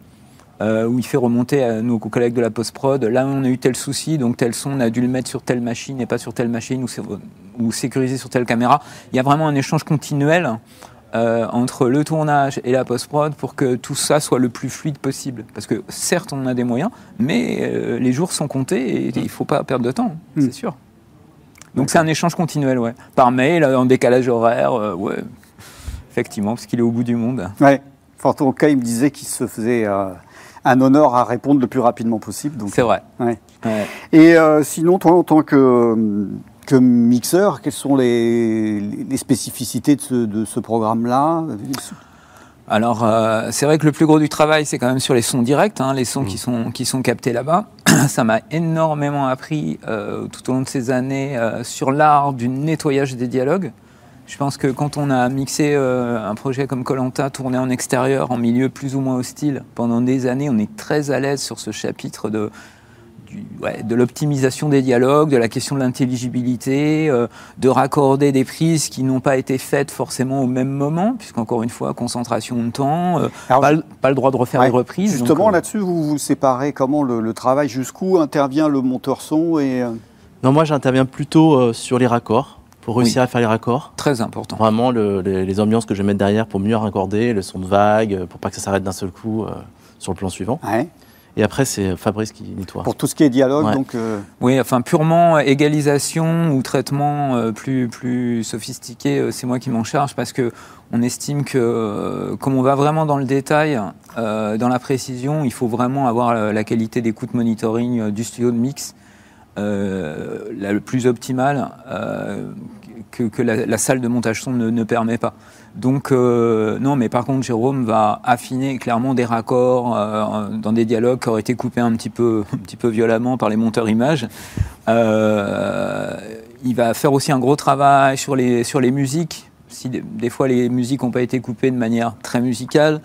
Euh, où il fait remonter à nos collègues de la post-prod. Là, on a eu tel souci, donc tel son, on a dû le mettre sur telle machine et pas sur telle machine, ou, sécuriser sur telle caméra. Il y a vraiment un échange continuel euh, entre le tournage et la post-prod pour que tout ça soit le plus fluide possible. Parce que certes, on a des moyens, mais euh, les jours sont comptés et il ne faut pas perdre de temps, Mm. c'est sûr. Donc c'est un échange continuel, ouais. Par mail, en décalage horaire, ouais. Effectivement, parce qu'il est au bout du monde. Ouais. Tout cas, il me disait qu'il se faisait un honneur à répondre le plus rapidement possible. C'est vrai. ouais. Ouais. Et euh, sinon, toi, en tant que, que mixeur, quelles sont les, les spécificités de ce, de ce programme-là? Alors, euh, c'est vrai que le plus gros du travail, c'est quand même sur les sons directs, hein, les sons qui, sont, qui sont captés là-bas. Ça m'a énormément appris euh, tout au long de ces années euh, sur l'art du nettoyage des dialogues. Je pense que quand on a mixé euh, un projet comme Colanta, tourné en extérieur, en milieu plus ou moins hostile, pendant des années, on est très à l'aise sur ce chapitre de, du- ouais, de l'optimisation des dialogues, de la question de l'intelligibilité, euh, de raccorder des prises qui n'ont pas été faites forcément au même moment, puisqu'encore une fois, concentration de temps, euh, Alors, pas, le- pas le droit de refaire Ouais, les reprises. Justement, donc, euh, là-dessus, vous vous séparez comment le, le travail Jusqu'où intervient le monteur son et, Non, moi j'interviens plutôt euh, sur les raccords, pour réussir à faire les raccords. Très important. Vraiment le- les, les ambiances que je vais mettre derrière pour mieux raccorder, le son de vague, euh, pour pas que ça s'arrête d'un seul coup euh, sur le plan suivant. ouais, Et après, c'est Fabrice qui nettoie. Pour tout ce qui est dialogue, Ouais. donc... euh, Oui, enfin purement égalisation ou traitement euh, plus, plus sophistiqué, euh, c'est moi qui m'en charge parce que on estime que euh, comme on va vraiment dans le détail, euh, dans la précision, il faut vraiment avoir la, la qualité d'écoute monitoring euh, du studio de mix euh, la le plus optimale euh, que, la, salle de montage son ne, permet pas. Donc euh, non, mais par contre Jérôme va affiner clairement des raccords euh, dans des dialogues qui auraient été coupés un petit peu, un petit peu violemment par les monteurs images. Euh, il va faire aussi un gros travail sur les, sur les musiques. Si des, fois les musiques n'ont pas été coupées de manière très musicale,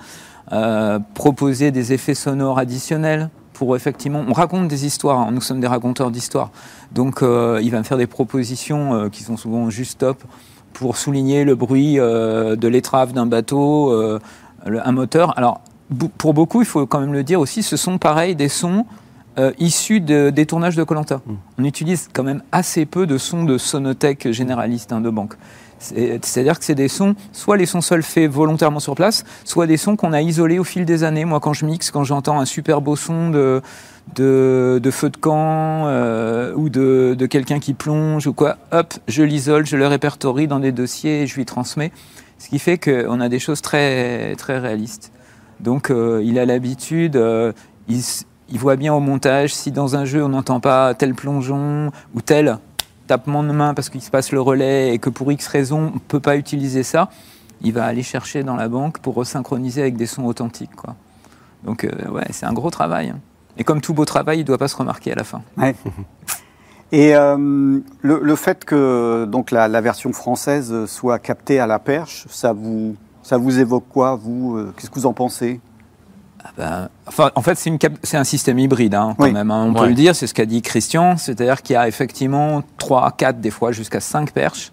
proposer des effets sonores additionnels pour effectivement. On raconte des histoires, hein, nous sommes des raconteurs d'histoires. Donc euh, il va me faire des propositions euh, qui sont souvent juste top pour souligner le bruit euh, de l'étrave d'un bateau, le- un moteur. Alors pour beaucoup, il faut quand même le dire aussi, ce sont pareil des sons euh, issus de- des tournages de Colanta. On utilise quand même assez peu de sons de sonothèque généraliste hein, de banque. C'est- C'est-à-dire que c'est des sons, soit les sons seuls faits volontairement sur place, soit des sons qu'on a isolés au fil des années. Moi, quand je mixe, quand j'entends un super beau son de, de, feu de camp euh, ou de, de quelqu'un qui plonge ou quoi, hop, je l'isole, je le répertorie dans des dossiers et je lui transmets. Ce qui fait qu'on a des choses très, très réalistes. Donc, euh, il a l'habitude, euh, il voit bien au montage si dans un jeu on n'entend pas tel plongeon ou tel tapement de main parce qu'il se passe le relais et que pour X raison, on ne peut pas utiliser ça, il va aller chercher dans la banque pour resynchroniser avec des sons authentiques. Donc, euh, ouais, c'est un gros travail. hein. Et comme tout beau travail, il ne doit pas se remarquer à la fin. Et euh, le, le fait que donc la, la version française soit captée à la perche, ça vous ça vous évoque quoi vous euh, Qu'est-ce que vous en pensez? Ah ben, enfin, en fait, c'est, une cap- c'est un système hybride, hein, quand Oui. même. hein, on peut le dire, c'est ce qu'a dit Christian. C'est-à-dire qu'il y a effectivement 3, 4, des fois jusqu'à 5 perches.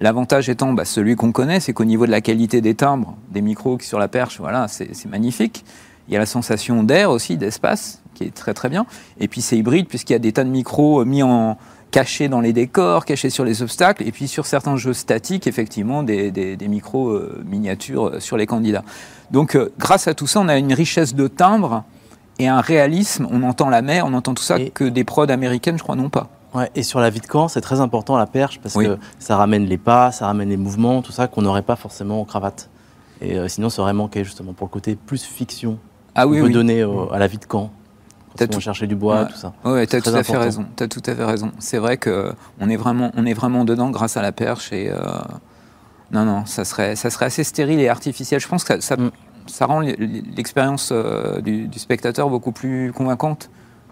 L'avantage étant bah, celui qu'on connaît, c'est qu'au niveau de la qualité des timbres, des micros qui sont sur la perche, voilà, c'est, c'est magnifique. Il y a la sensation d'air aussi, d'espace, qui est très très bien. Et puis c'est hybride puisqu'il y a des tas de micros euh, mis en cachés dans les décors, cachés sur les obstacles, et puis sur certains jeux statiques, effectivement, des, des- euh, miniatures euh, sur les candidats. Donc, euh, grâce à tout ça, on a une richesse de timbres et un réalisme. On entend la mer, on entend tout ça Et- que des prods américaines, je crois, non pas. Ouais, et sur la vie de camp, c'est très important la perche parce Oui. que ça ramène les pas, ça ramène les mouvements, tout ça qu'on n'aurait pas forcément en cravate. Et euh, sinon, ça aurait manqué justement pour le côté plus fiction Ah qu'on oui, peut oui. donner euh, à la vie de camp. Quand on tout- chercher du bois, Ouais. tout ça. Ouais, t'as C'est tout à fait raison. T'as tout à fait raison. C'est vrai que on est vraiment, on est vraiment dedans grâce à la perche et euh, non, non, ça serait, ça serait assez stérile et artificiel. Je pense que ça, ça, Mm. ça rend l'expérience euh, du, du spectateur beaucoup plus convaincante,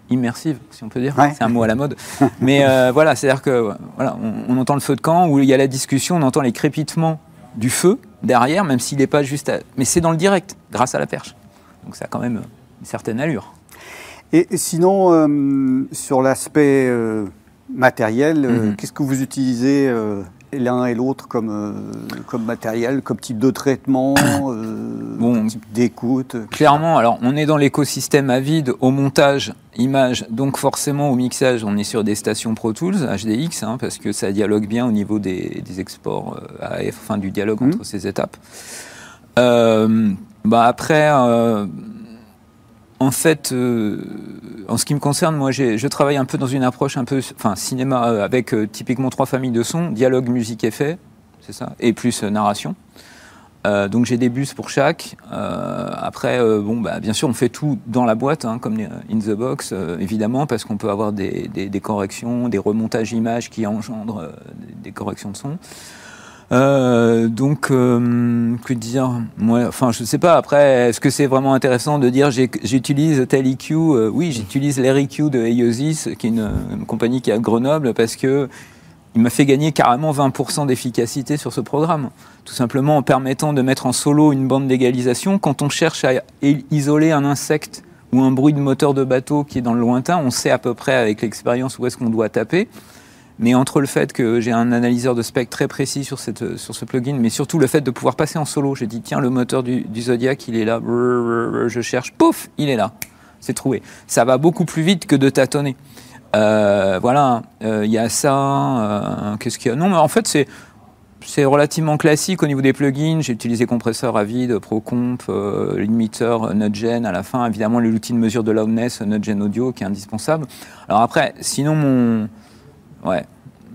immersive, si on peut dire. Ouais. C'est un mot à la mode. Mais euh, voilà, c'est-à-dire que voilà, on, on entend le feu de camp où il y a la discussion, on entend les crépitements du feu derrière, même s'il n'est pas juste. à- Mais c'est dans le direct, grâce à la perche. Donc ça a quand même une certaine allure. Et sinon, euh, sur l'aspect euh, matériel, euh, Mhm. qu'est-ce que vous utilisez l'un et l'autre comme, comme matériel, comme type de traitement, Bon. type d'écoute Clairement, alors on est dans l'écosystème Avid au montage image, donc forcément au mixage, on est sur des stations Pro Tools HDX, hein, parce que ça dialogue bien au niveau des, des exports AF, enfin du dialogue Mhm. entre ces étapes. Bah après, en fait, euh, en ce qui me concerne, moi, je travaille un peu dans une approche un peu, enfin, cinéma euh, avec euh, typiquement trois familles de sons, dialogue, musique, effet, c'est ça, et plus narration. Donc j'ai des bus pour chaque. Après, bon, bah, bien sûr, on fait tout dans la boîte, hein, comme in the box, évidemment, parce qu'on peut avoir des, des- corrections, des remontages images qui engendrent des, des corrections de son. Euh, donc, euh, que dire? Moi, enfin, je sais pas. Après, est-ce que c'est vraiment intéressant de dire j'utilise tel EQ Euh, Oui, j'utilise l'EQ de Eiosis, qui est une, une compagnie qui est à Grenoble, parce que il m'a fait gagner carrément 20% d'efficacité sur ce programme. Tout simplement en permettant de mettre en solo une bande d'égalisation. Quand on cherche à isoler un insecte ou un bruit de moteur de bateau qui est dans le lointain, on sait à peu près avec l'expérience où est-ce qu'on doit taper. Mais entre le fait que j'ai un analyseur de spectre très précis sur, cette, sur ce plugin, mais surtout le fait de pouvoir passer en solo, j'ai dit tiens, le moteur du, Zodiac, il est là, je cherche, pouf, il est là. C'est trouvé. Ça va beaucoup plus vite que de tâtonner. Euh, voilà, euh, il y a ça. euh, Qu'est-ce qu'il y a? Non, mais en fait, c'est. C'est relativement classique au niveau des plugins. J'ai utilisé compresseur Avid, Procomp, euh, limiteur, Nudegen à la fin. Évidemment, l'outil de mesure de loudness, Nudegen Audio, qui est indispensable. Alors après, sinon, mon, ouais,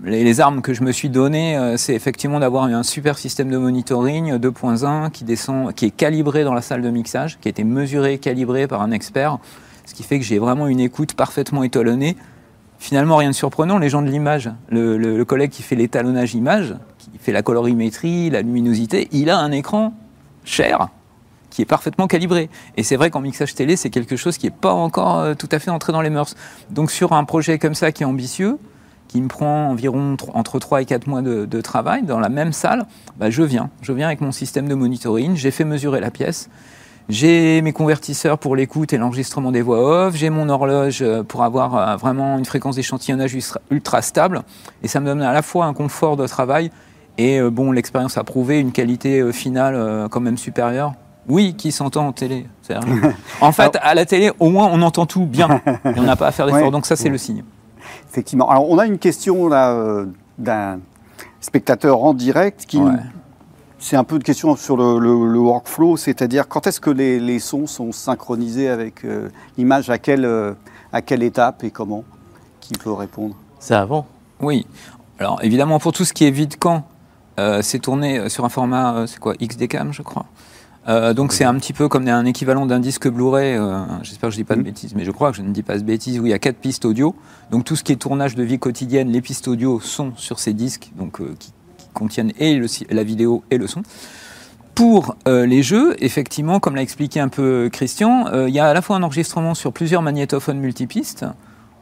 les, armes que je me suis données, euh, c'est effectivement d'avoir un super système de monitoring euh, 2.1 qui descend, qui est calibré dans la salle de mixage, qui a été mesuré, calibré par un expert, ce qui fait que j'ai vraiment une écoute parfaitement étalonnée. Finalement, rien de surprenant, les gens de l'image, le collègue qui fait l'étalonnage image, qui fait la colorimétrie, la luminosité, il a un écran cher qui est parfaitement calibré. Et c'est vrai qu'en mixage télé, c'est quelque chose qui n'est pas encore euh, tout à fait entré dans les mœurs. Donc sur un projet comme ça qui est ambitieux, qui me prend environ entre 3 et 4 mois de, de travail dans la même salle, bah, je viens. Je viens avec mon système de monitoring, j'ai fait mesurer la pièce, j'ai mes convertisseurs pour l'écoute et l'enregistrement des voix off, j'ai mon horloge euh, pour avoir euh, vraiment une fréquence d'échantillonnage ultra, stable, et ça me donne à la fois un confort de travail et euh, bon, l'expérience a prouvé une qualité finale quand même supérieure. Oui, qui s'entend en télé. en fait, à la télé, au moins, on entend tout bien. Et on n'a pas à faire d'efforts. Ouais. Donc ça, c'est le signe. Effectivement. Alors, on a une question là euh, d'un spectateur en direct qui. Ouais. C'est un peu une question sur le, le- le workflow, c'est-à-dire quand est-ce que les, les sons sont synchronisés avec euh, l'image, à quelle, euh, à quelle étape et comment? Qui peut répondre? C'est avant. Oui. Alors évidemment, pour tout ce qui est vide euh, c'est tourné sur un format, euh, c'est quoi, XDCAM, je crois. Euh, donc c'est un petit peu comme un équivalent d'un disque Blu-ray, euh, j'espère que je dis pas de bêtises, mais je crois que je ne dis pas de bêtises, où il y a quatre pistes audio. Donc tout ce qui est tournage de vie quotidienne, les pistes audio sont sur ces disques, donc euh, qui, qui contiennent et le, la vidéo et le son. Pour les jeux, effectivement, comme l'a expliqué un peu Christian, il y a à la fois un enregistrement sur plusieurs magnétophones multipistes,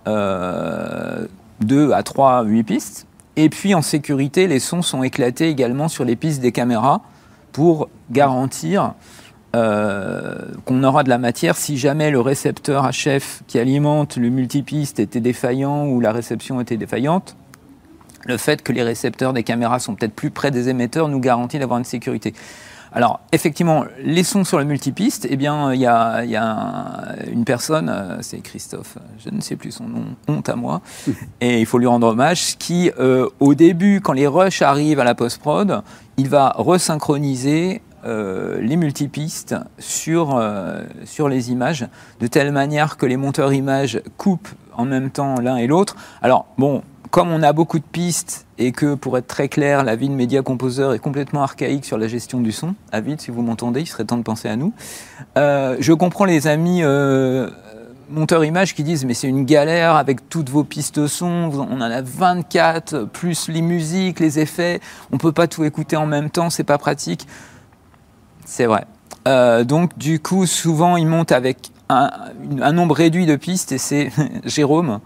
euh, 2 à 3, 8 pistes, et puis en sécurité, les sons sont éclatés également sur les pistes des caméras pour garantir euh, qu'on aura de la matière si jamais le récepteur HF qui alimente le multipiste était défaillant ou la réception était défaillante. Le fait que les récepteurs des caméras sont peut-être plus près des émetteurs nous garantit d'avoir une sécurité. Alors, effectivement, les sons sur le multipiste, eh bien, il y a, y a un- une personne, euh, c'est Christophe, je ne sais plus son nom, honte à moi, et il faut lui rendre hommage, qui, euh, au début, quand les rushs arrivent à la post-prod, il va resynchroniser euh, les multipistes sur, euh, sur les images, de telle manière que les monteurs images coupent en même temps l'un et l'autre. Alors, bon, comme on a beaucoup de pistes et que, pour être très clair, la vie de Media Composer est complètement archaïque sur la gestion du son, Avid, si vous m'entendez, il serait temps de penser à nous. Euh, je comprends les amis euh, monteurs images qui disent mais c'est une galère avec toutes vos pistes son, on en a 24, plus les musiques, les effets, on peut pas tout écouter en même temps, c'est pas pratique. C'est vrai. Euh, donc du coup, souvent ils montent avec un nombre réduit de pistes et c'est Jérôme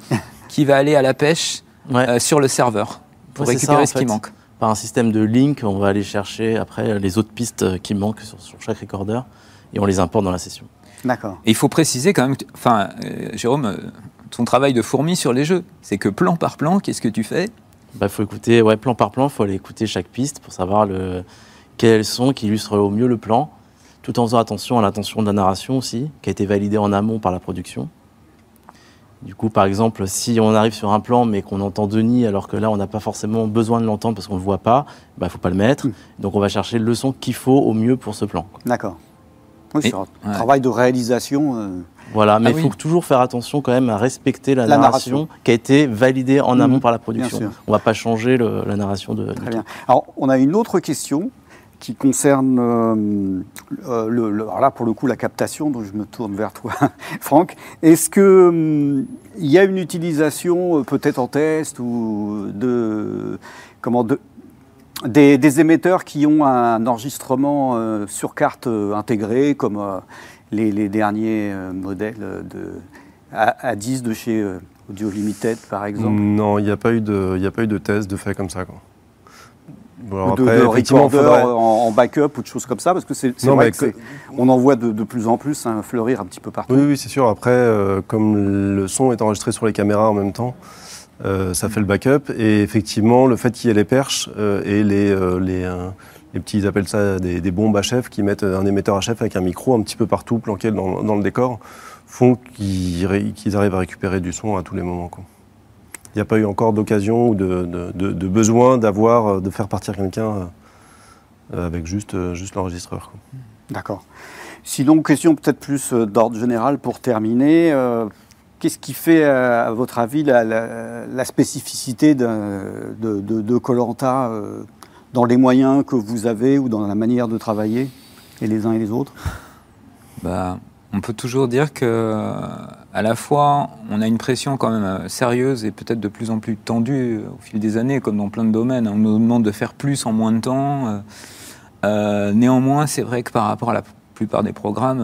qui va aller à la pêche Ouais. euh, sur le serveur pour Ouais, récupérer ça, ce qui manque. Par un système de link, on va aller chercher après les autres pistes euh, qui manquent sur, sur chaque recorder et on les importe dans la session. D'accord. Et il faut préciser quand même, enfin, euh, Jérôme, euh, ton travail de fourmi sur les jeux, c'est que plan par plan, qu'est-ce que tu fais? Il Bah, faut écouter, ouais, plan par plan, il faut aller écouter chaque piste pour savoir le, quel son qui illustre au mieux le plan, tout en faisant attention à l'intention de la narration aussi, qui a été validée en amont par la production. Du coup, par exemple, si on arrive sur un plan mais qu'on entend Denis alors que là on n'a pas forcément besoin de l'entendre parce qu'on ne le voit pas, il ne faut pas le mettre. Mm. Donc on va chercher le son qu'il faut au mieux pour ce plan. D'accord. Oui, c'est un ouais. travail de réalisation. euh, Voilà, mais Ah il oui. faut toujours faire attention quand même à respecter la, La narration, narration. qui a été validée en amont Mhm, par la production. On ne va pas changer le- la narration de. Très bien. Alors, on a une autre question qui concerne, euh, euh, là, pour le coup, la captation, donc je me tourne vers toi, Franck. Est-ce que hum, y a une utilisation, euh, peut-être en test, ou de, comment, de, des, émetteurs qui ont un enregistrement sur carte euh, intégré, comme les, derniers modèles de A- A10 de chez Audio Limited, par exemple? Non, il n'y a pas eu de, a pas eu de test de fait comme ça. Bon, de, après, de effectivement, recorder faudrait- en, en backup ou de choses comme ça Parce que c'est vrai que on en voit de, de plus en plus hein, fleurir un petit peu partout. Oui, oui, c'est sûr. Après, euh, comme le son est enregistré sur les caméras en même temps, euh, ça fait le backup. Et effectivement, le fait qu'il y ait les perches euh, et les, les, les petits, ils appellent ça des, des bombes HF, qui mettent un émetteur HF avec un micro un petit peu partout planqué dans, dans le décor, font qu'ils arrivent à récupérer du son à tous les moments. quoi. Il n'y a pas eu encore d'occasion ou de, de- de- de besoin d'avoir, euh, de faire partir quelqu'un euh, avec juste, euh, juste l'enregistreur. D'accord. Sinon, question peut-être plus euh, d'ordre général pour terminer. euh, Qu'est-ce qui fait, euh, à votre avis, la, la- la spécificité d'un- de de- de Colanta dans les moyens que vous avez ou dans la manière de travailler, et les uns et les autres? Bah, on peut toujours dire que, à la fois, on a une pression quand même euh, sérieuse et peut-être de plus en plus tendue euh, au fil des années, comme dans plein de domaines. On nous demande de faire plus en moins de temps. euh, néanmoins, c'est vrai que par rapport à la plupart des programmes,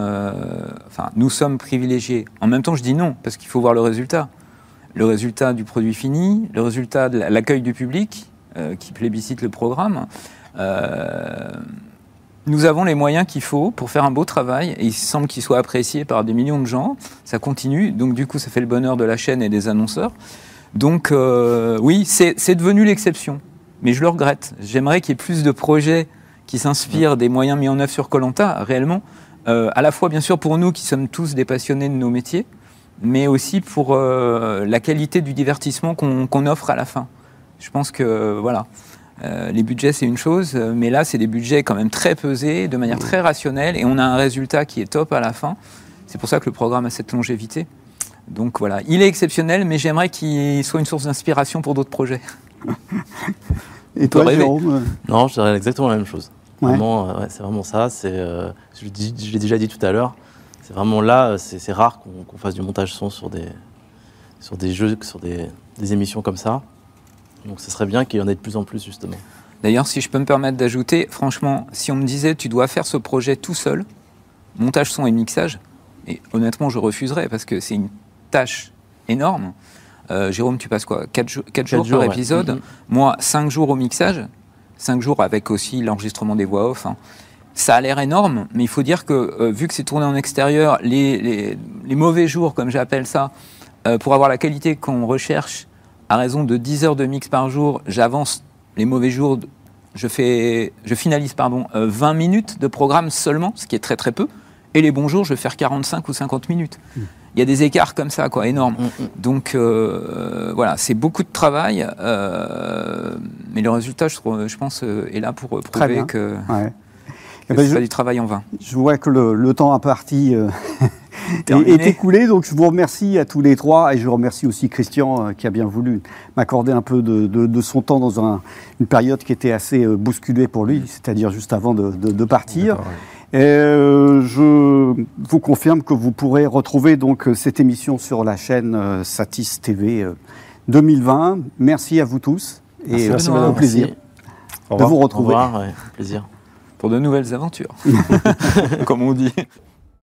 enfin, nous sommes privilégiés. En même temps, je dis non, parce qu'il faut voir le résultat. Le résultat du produit fini, le résultat de la- l'accueil du public qui plébiscite le programme. Nous avons les moyens qu'il faut pour faire un beau travail et il semble qu'il soit apprécié par des millions de gens. Ça continue, donc du coup, ça fait le bonheur de la chaîne et des annonceurs. Donc euh, oui, c'est devenu l'exception, mais je le regrette. J'aimerais qu'il y ait plus de projets qui s'inspirent des moyens mis en œuvre sur Colanta, réellement. Euh, à la fois, bien sûr, pour nous qui sommes tous des passionnés de nos métiers, mais aussi pour euh, la qualité du divertissement qu'on offre à la fin. Je pense que, voilà, euh, les budgets, c'est une chose, euh, mais là, c'est des budgets quand même très pesés, de manière très rationnelle, et on a un résultat qui est top à la fin. C'est pour ça que le programme a cette longévité. Donc voilà, il est exceptionnel, mais j'aimerais qu'il soit une source d'inspiration pour d'autres projets. Et toi. Jérôme Non, je dirais exactement la même chose. Ouais. Vraiment, euh, ouais, c'est vraiment ça. C'est, euh, je, l'ai déjà dit tout à l'heure. C'est vraiment là, euh, c'est, c'est rare qu'on, qu'on fasse du montage son sur des, sur des jeux, sur des, des émissions comme ça. Donc, ce serait bien qu'il y en ait de plus en plus justement. D'ailleurs, si je peux me permettre d'ajouter, franchement, si on me disait tu dois faire ce projet tout seul, montage son et mixage, et honnêtement, je refuserais parce que c'est une tâche énorme. Euh, Jérôme, tu passes quoi? 4, jours Quatre par ouais. épisode Mhm. Moi, 5 jours au mixage, 5 jours avec aussi l'enregistrement des voix off. hein. Ça a l'air énorme, mais il faut dire que euh, vu que c'est tourné en extérieur, les, les- les mauvais jours, comme j'appelle ça, euh, pour avoir la qualité qu'on recherche, à raison de 10 heures de mix par jour, j'avance les mauvais jours, je, fais, je finalise pardon, euh, 20 minutes de programme seulement, ce qui est très très peu, et les bons jours, je vais faire 45 ou 50 minutes. Il y a des écarts comme ça, quoi, énormes. Mm, mm. Donc euh, voilà, c'est beaucoup de travail, euh, mais le résultat, je, trouve- je pense, euh, est là pour euh, prouver que, Ouais. que Eh ben, c'est pas du travail en vain. Je vois que le, le temps imparti euh, est, écoulé, donc je vous remercie à tous les trois et je remercie aussi Christian euh, qui a bien voulu m'accorder un peu de, de- de son temps dans un- une période qui était assez euh, bousculée pour lui, c'est-à-dire juste avant de, partir. Et, euh, je vous confirme que vous pourrez retrouver donc cette émission sur la chaîne Satis TV euh, 2020. Merci à vous tous et Merci, au Merci. plaisir Au de vous Au retrouver. revoir, ouais, plaisir. Pour de nouvelles aventures, comme on dit.